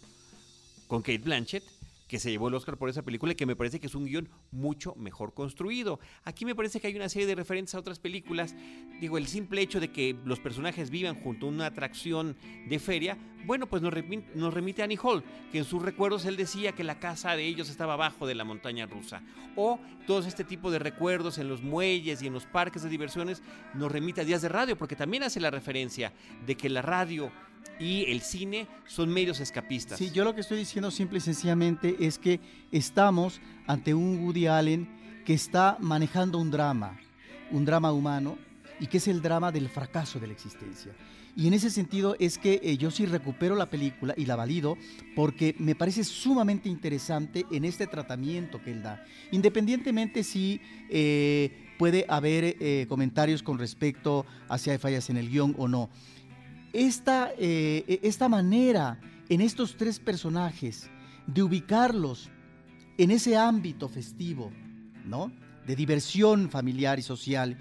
con Kate Blanchett, que se llevó el Oscar por esa película y que me parece que es un guion mucho mejor construido. Aquí me parece que hay una serie de referencias a otras películas. Digo, el simple hecho de que los personajes vivan junto a una atracción de feria, bueno, pues nos, remi- nos remite a Annie Hall, que en sus recuerdos él decía que la casa de ellos estaba abajo de la montaña rusa. O todo este tipo de recuerdos en los muelles y en los parques de diversiones nos remite a días de radio, porque también hace la referencia de que la radio y el cine son medios escapistas. Sí, yo lo que estoy diciendo simple y sencillamente es que estamos ante un Woody Allen que está manejando un drama, un drama humano, y que es el drama del fracaso de la existencia. Y en ese sentido es que eh, yo sí recupero la película y la valido porque me parece sumamente interesante en este tratamiento que él da. Independientemente si eh, puede haber eh, comentarios con respecto a si hay fallas en el guion o no esta, eh, esta manera en estos tres personajes de ubicarlos en ese ámbito festivo, ¿no? De diversión familiar y social,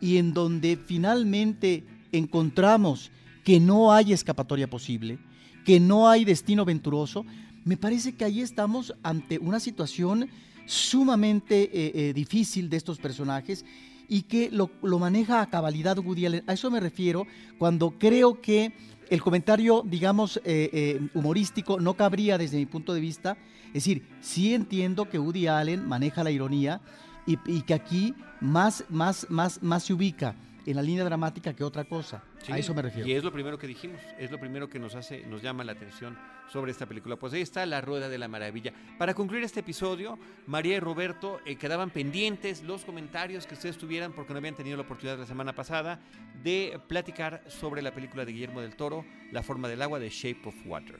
y en donde finalmente encontramos que no hay escapatoria posible, que no hay destino venturoso, me parece que ahí estamos ante una situación sumamente eh, eh, difícil de estos personajes y que lo, lo maneja a cabalidad Woody Allen. A eso me refiero cuando creo que el comentario, digamos, eh, eh, humorístico no cabría desde mi punto de vista. Es decir, sí entiendo que Woody Allen maneja la ironía y, y que aquí más, más, más, más se ubica en la línea dramática que otra cosa. Sí, a eso me refiero. Y es lo primero que dijimos, es lo primero que nos hace, nos llama la atención sobre esta película. Pues ahí está La Rueda de la Maravilla. Para concluir este episodio, María y Roberto eh, quedaban pendientes los comentarios que ustedes tuvieran, porque no habían tenido la oportunidad la semana pasada, de platicar sobre la película de Guillermo del Toro, La forma del agua, de Shape of Water.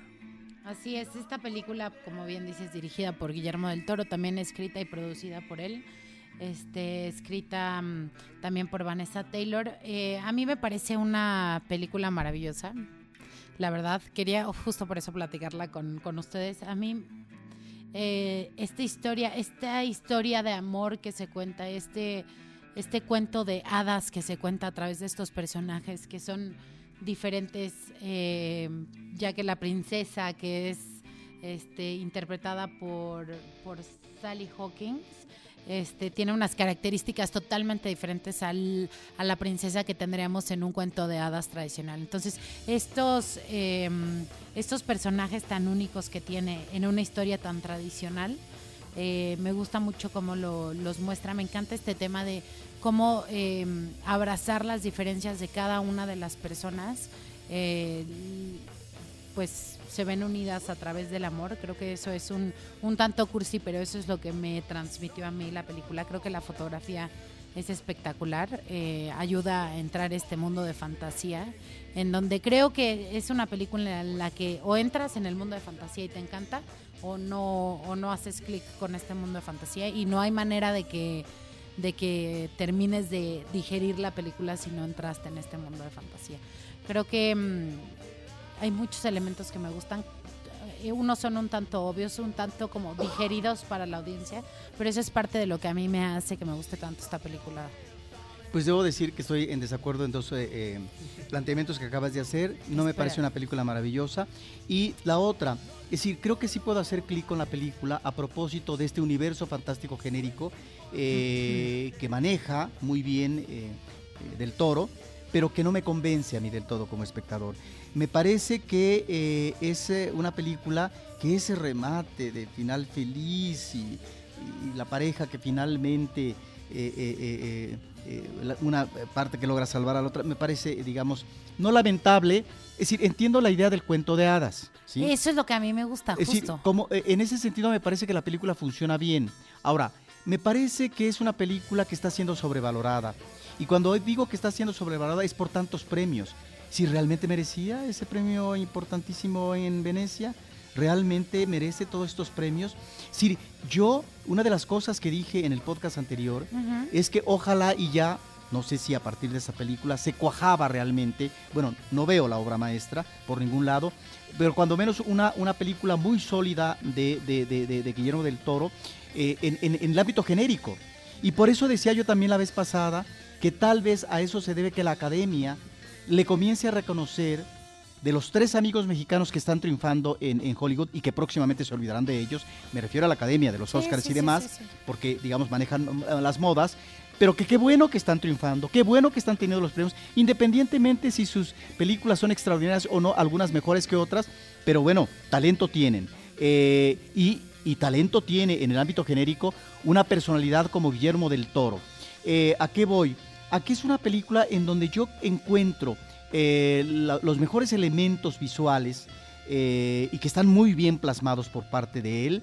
Así es, esta película, como bien dices, dirigida por Guillermo del Toro, también escrita y producida por él, este, escrita mm, también por Vanessa Taylor. Eh, a mí me parece una película maravillosa, la verdad. Quería justo por eso platicarla con, con ustedes. A mí eh, esta historia, esta historia de amor que se cuenta, este, este cuento de hadas que se cuenta a través de estos personajes que son diferentes, eh, ya que la princesa que es este, interpretada por, por Sally Hawkins, este, tiene unas características totalmente diferentes al, a la princesa que tendríamos en un cuento de hadas tradicional. Entonces, estos, eh, estos personajes tan únicos que tiene en una historia tan tradicional, eh, me gusta mucho cómo lo, los muestra. Me encanta este tema de cómo eh, abrazar las diferencias de cada una de las personas. eh, pues se ven unidas a través del amor. Creo que eso es un, un tanto cursi, pero eso es lo que me transmitió a mí la película. Creo que la fotografía es espectacular, eh, ayuda a entrar este mundo de fantasía, en donde creo que es una película en la que o entras en el mundo de fantasía y te encanta, o no, o no haces clic con este mundo de fantasía y no hay manera de que de que termines de digerir la película si no entraste en este mundo de fantasía. Creo que mm, hay muchos elementos que me gustan. Eh, Unos son un tanto obvios, un tanto como digeridos para la audiencia, pero eso es parte de lo que a mí me hace que me guste tanto esta película. Pues debo decir que estoy en desacuerdo en dos eh, eh, planteamientos que acabas de hacer. No me parece una película maravillosa. Y la otra, es decir, creo que sí puedo hacer clic con la película a propósito de este universo fantástico genérico eh, que maneja muy bien eh, del toro, pero que no me convence a mí del todo como espectador. Me parece que eh, es eh, una película que ese remate de final feliz y, y la pareja que finalmente eh, una parte que logra salvar a la otra, me parece, digamos, no lamentable. Es decir, entiendo la idea del cuento de hadas. ¿sí? Eso es lo que a mí me gusta, Es decir, justo. como, en ese sentido me parece que la película funciona bien. Ahora, me parece que es una película que está siendo sobrevalorada. Y cuando digo que está siendo sobrevalorada es por tantos premios. Si realmente merecía ese premio importantísimo en Venecia, realmente merece todos estos premios. Si yo, una de las cosas que dije en el podcast anterior es que ojalá y ya, no sé si a partir de esa película se cuajaba realmente, bueno, no veo la obra maestra por ningún lado, pero cuando menos una, una película muy sólida de, de- de- de- de Guillermo del Toro eh, en, en- en el ámbito genérico. Y por eso decía yo también la vez pasada que tal vez a eso se debe que la academia le comience a reconocer de los tres amigos mexicanos que están triunfando en, en Hollywood y que próximamente se olvidarán de ellos, me refiero a la academia de los Sí, Oscars sí, y demás, sí, porque digamos manejan eh, las modas, pero que qué bueno que están triunfando, qué bueno que están teniendo los premios, independientemente si sus películas son extraordinarias o no, algunas mejores que otras, pero bueno, talento tienen. Eh, y, y talento tiene en el ámbito genérico una personalidad como Guillermo del Toro. Eh, ¿A qué voy? Aquí es una película en donde yo encuentro eh, los mejores elementos visuales eh, y que están muy bien plasmados por parte de él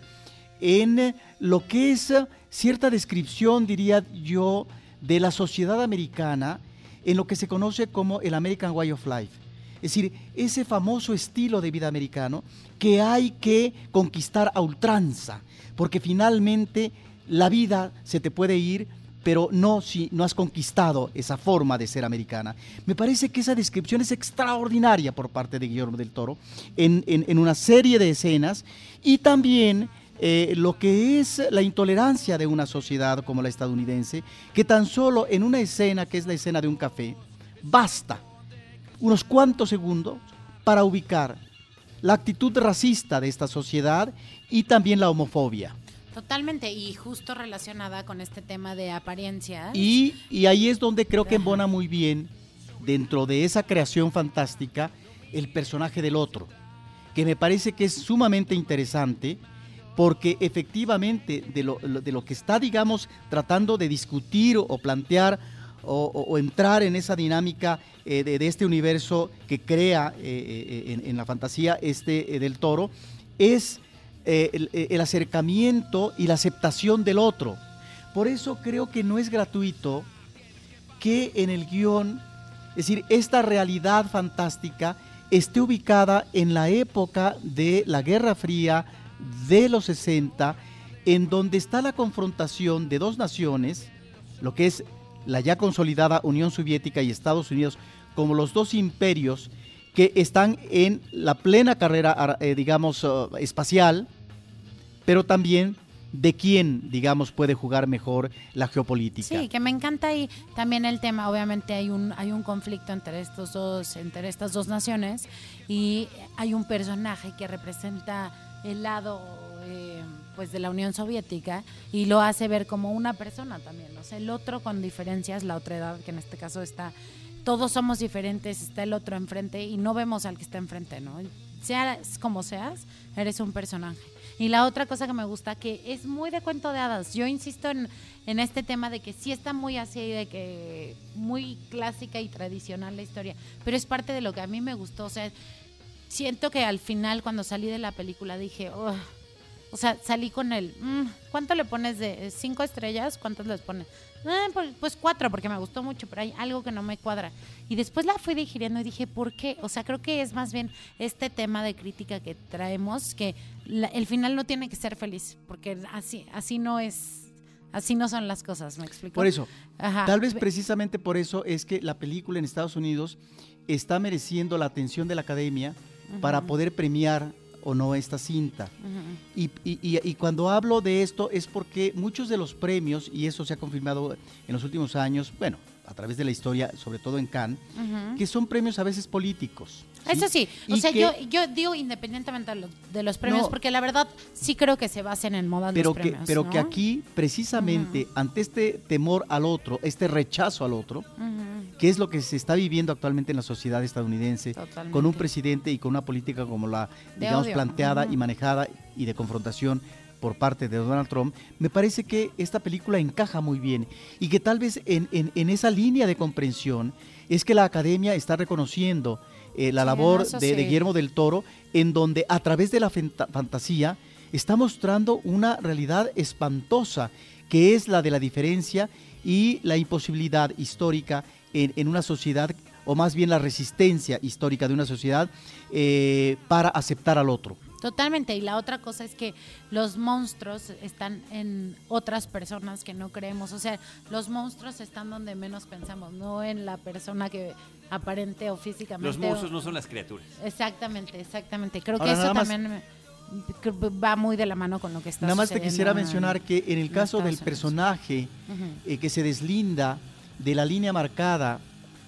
en lo que es cierta descripción, diría yo, de la sociedad americana en lo que se conoce como el American Way of Life. Es decir, ese famoso estilo de vida americano que hay que conquistar a ultranza, porque finalmente la vida se te puede ir, pero no si no has conquistado esa forma de ser americana. Me parece que esa descripción es extraordinaria por parte de Guillermo del Toro en, en- una serie de escenas y también eh, lo que es la intolerancia de una sociedad como la estadounidense, que tan solo en una escena, que es la escena de un café, basta unos cuantos segundos para ubicar la actitud racista de esta sociedad y también la homofobia. Totalmente, y justo relacionada con este tema de apariencias. Y, y ahí es donde creo que embona muy bien, dentro de esa creación fantástica, el personaje del otro, que me parece que es sumamente interesante, porque efectivamente de lo, de lo que está, digamos, tratando de discutir o plantear o, o- o entrar en esa dinámica eh, de, de este universo que crea eh, eh, en, en la fantasía este eh, del toro, es eh, el, el acercamiento y la aceptación del otro. Por eso creo que no es gratuito que en el guion, es decir, esta realidad fantástica esté ubicada en la época de la Guerra Fría de los 60, en donde está la confrontación de dos naciones, lo que es la ya consolidada Unión Soviética y Estados Unidos, como los dos imperios que están en la plena carrera, ar- eh, digamos, eh, espacial, pero también de quién, digamos, puede jugar mejor la geopolítica. Sí, que me encanta ahí también el tema. Obviamente hay un hay un conflicto entre estos dos entre estas dos naciones y hay un personaje que representa el lado eh, pues de la Unión Soviética y lo hace ver como una persona también. O sea, el otro con diferencias, la otra edad que en este caso está todos somos diferentes, está el otro enfrente y no vemos al que está enfrente, ¿no? Seas como seas, eres un personaje. Y la otra cosa que me gusta, que es muy de cuento de hadas. Yo insisto en, en este tema de que sí está muy así, de que muy clásica y tradicional la historia, pero es parte de lo que a mí me gustó. O sea, siento que al final cuando salí de la película dije, o sea, salí con el, "Mm, ¿cuánto le pones de cinco estrellas? ¿Cuántos les pones? "Ah, pues, pues cuatro, porque me gustó mucho, pero hay algo que no me cuadra. Y después la fui digiriendo y dije, ¿por qué? O sea, creo que es más bien este tema de crítica que traemos, que la- el final no tiene que ser feliz, porque así, así no es, así no son las cosas, ¿me explico? Por eso, Ajá. tal vez Ve- precisamente por eso es que la película en Estados Unidos está mereciendo la atención de la academia para poder premiar o no esta cinta. Y, y- y- y cuando hablo de esto es porque muchos de los premios, y eso se ha confirmado en los últimos años, bueno, a través de la historia, sobre todo en Cannes, que son premios a veces políticos. Eso sí, o sea, que- yo, yo digo independientemente de los, de los premios, No. porque la verdad sí creo que se basen en modas pero los que, premios. pero ¿no? que aquí, precisamente, ante este temor al otro, este rechazo al otro, que es lo que se está viviendo actualmente en la sociedad estadounidense, Totalmente. con un presidente y con una política como la, De digamos, odio. planteada y manejada y de confrontación por parte de Donald Trump, me parece que esta película encaja muy bien y que tal vez en, en- en esa línea de comprensión es que la academia está reconociendo eh, la labor de. Guillermo del Toro, en donde a través de la fantasía está mostrando una realidad espantosa, que es la de la diferencia y la imposibilidad histórica en, en una sociedad o más bien la resistencia histórica de una sociedad eh, para aceptar al otro. Totalmente. Y la otra cosa es que los monstruos están en otras personas que no creemos. O sea, los monstruos están donde menos pensamos, no en la persona que aparente o físicamente. Los monstruos no son las criaturas. Exactamente, exactamente. Creo que eso también va muy de la mano con lo que está Nada más te quisiera mencionar que en el caso del personaje eh, que se deslinda de la línea marcada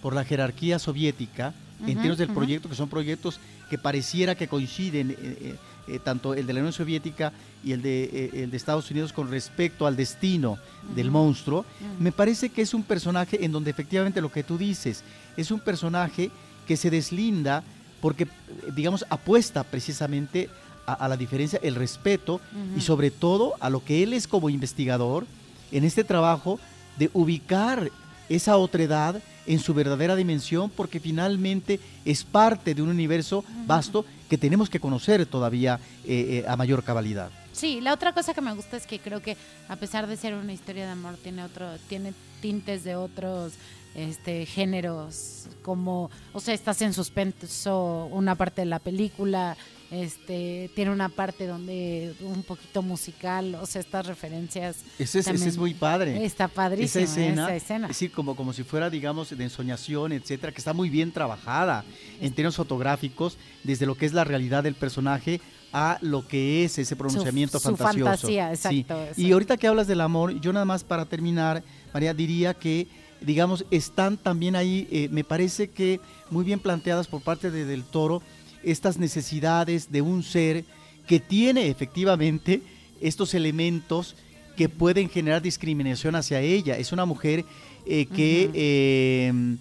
por la jerarquía soviética, en términos del proyecto, que son proyectos que pareciera que coinciden, eh, eh, tanto el de la Unión Soviética y el de, el de Estados Unidos con respecto al destino del monstruo, me parece que es un personaje en donde efectivamente lo que tú dices, es un personaje que se deslinda porque, digamos, apuesta precisamente a, la diferencia, el respeto y sobre todo a lo que él es como investigador en este trabajo de ubicar esa otredad en su verdadera dimensión porque finalmente es parte de un universo vasto que tenemos que conocer todavía eh, eh, a mayor cabalidad. Sí, la otra cosa que me gusta es que creo que a pesar de ser una historia de amor tiene otro tiene tintes de otros este géneros como o sea estás en suspenso una parte de la película este tiene una parte donde un poquito musical, o sea, estas referencias. Ese es, es muy padre. Está padrísima esa escena. Esa Es decir, como, como si fuera, digamos, de ensoñación, etcétera, que está muy bien trabajada en términos fotográficos, desde lo que es la realidad del personaje a lo que es ese pronunciamiento su, fantasioso. fantasía, exacto, Y ahorita que hablas del amor, yo nada más para terminar, María, diría que digamos, están también ahí, eh, me parece que muy bien planteadas por parte de Del Toro, estas necesidades de un ser que tiene efectivamente estos elementos que pueden generar discriminación hacia ella. Es una mujer eh, que, em,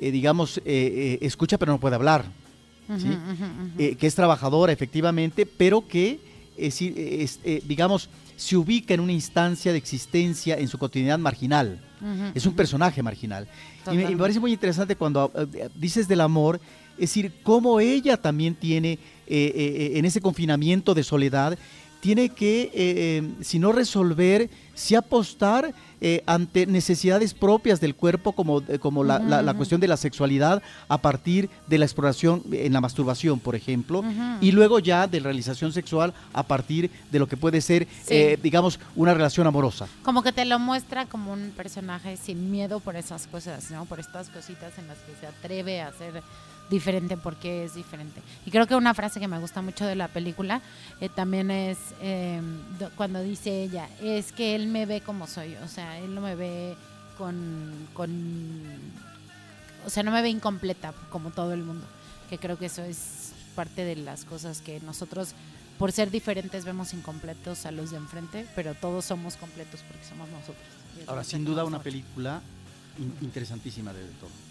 eh, digamos, eh, escucha pero no puede hablar, que es trabajadora efectivamente, pero que, digamos, se ubica en una instancia de existencia en su cotidianidad marginal. es un personaje marginal. Y me, parece muy interesante cuando dices del amor, es decir, cómo ella también tiene, eh, eh, eh, en ese confinamiento de soledad, tiene que, si no resolver, si apostar ante necesidades propias del cuerpo, como, como la, cuestión de la sexualidad, a partir de la exploración en la masturbación, por ejemplo, y luego ya de realización sexual a partir de lo que puede ser, digamos, una relación amorosa. Como que te lo muestra como un personaje sin miedo por esas cosas, ¿no? Por estas cositas en las que se atreve a hacer diferente porque es diferente. Y creo que una frase que me gusta mucho de la película eh, también es em, cuando dice ella, es que él me ve como soy, o sea, él no me ve con, con, o sea, no me ve incompleta como todo el mundo, que creo que eso es parte de las cosas que nosotros por ser diferentes vemos incompletos a los de enfrente, pero todos somos completos porque somos nosotros. Ahora, sin duda una película interesantísima de todo.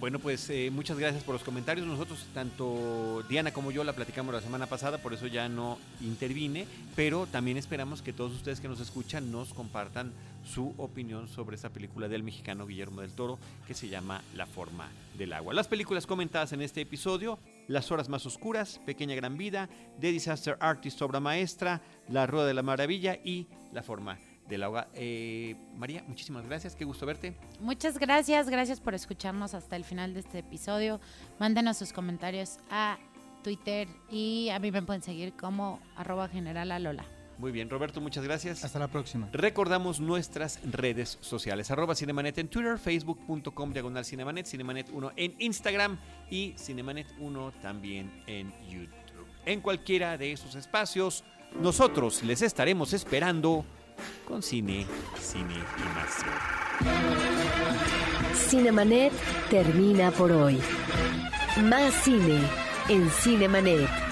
Bueno, pues eh, muchas gracias por los comentarios. Nosotros, tanto Diana como yo, la platicamos la semana pasada, por eso ya no intervine, pero también esperamos que todos ustedes que nos escuchan nos compartan su opinión sobre esta película del mexicano Guillermo del Toro que se llama La forma del agua. Las películas comentadas en este episodio, Las horas más oscuras, Pequeña gran vida, The Disaster Artist, obra maestra, La rueda de la maravilla y La forma de la eh, María, muchísimas gracias, qué gusto verte. Muchas gracias, gracias por escucharnos hasta el final de este episodio. Mándenos sus comentarios a Twitter y a mí me pueden seguir como arroba general Lola. Muy bien, Roberto, muchas gracias. Hasta la próxima. Recordamos nuestras redes sociales, arroba Cinemanet en Twitter, facebook.com diagonal Cinemanet, Cinemanet 1 en Instagram y Cinemanet 1 también en YouTube. En cualquiera de esos espacios, nosotros les estaremos esperando con cine, cine y más. Cinemanet termina por hoy. Más cine en Cinemanet.